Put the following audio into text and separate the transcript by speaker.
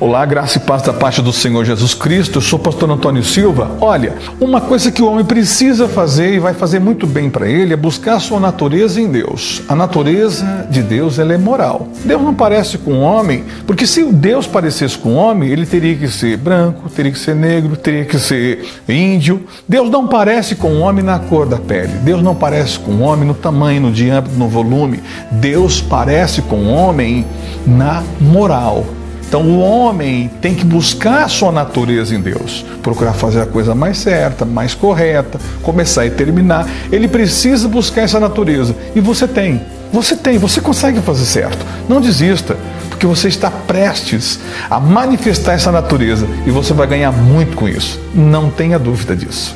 Speaker 1: Olá, graça e paz da parte do Senhor Jesus Cristo. Eu sou o pastor Antônio Silva. Olha, uma coisa que o homem precisa fazer e vai fazer muito bem para ele é buscar a sua natureza em Deus. A natureza de Deus ela é moral. Deus não parece com o homem, porque se Deus parecesse com o homem, ele teria que ser branco, teria que ser negro, teria que ser índio. Deus não parece com o homem na cor da pele. Deus não parece com o homem no tamanho, no diâmetro, no volume. Deus parece com o homem na moral. Então o homem tem que buscar a sua natureza em Deus, procurar fazer a coisa mais certa, mais correta, começar e terminar. Ele precisa buscar essa natureza e você tem. Você tem, você consegue fazer certo. Não desista, porque você está prestes a manifestar essa natureza e você vai ganhar muito com isso. Não tenha dúvida disso.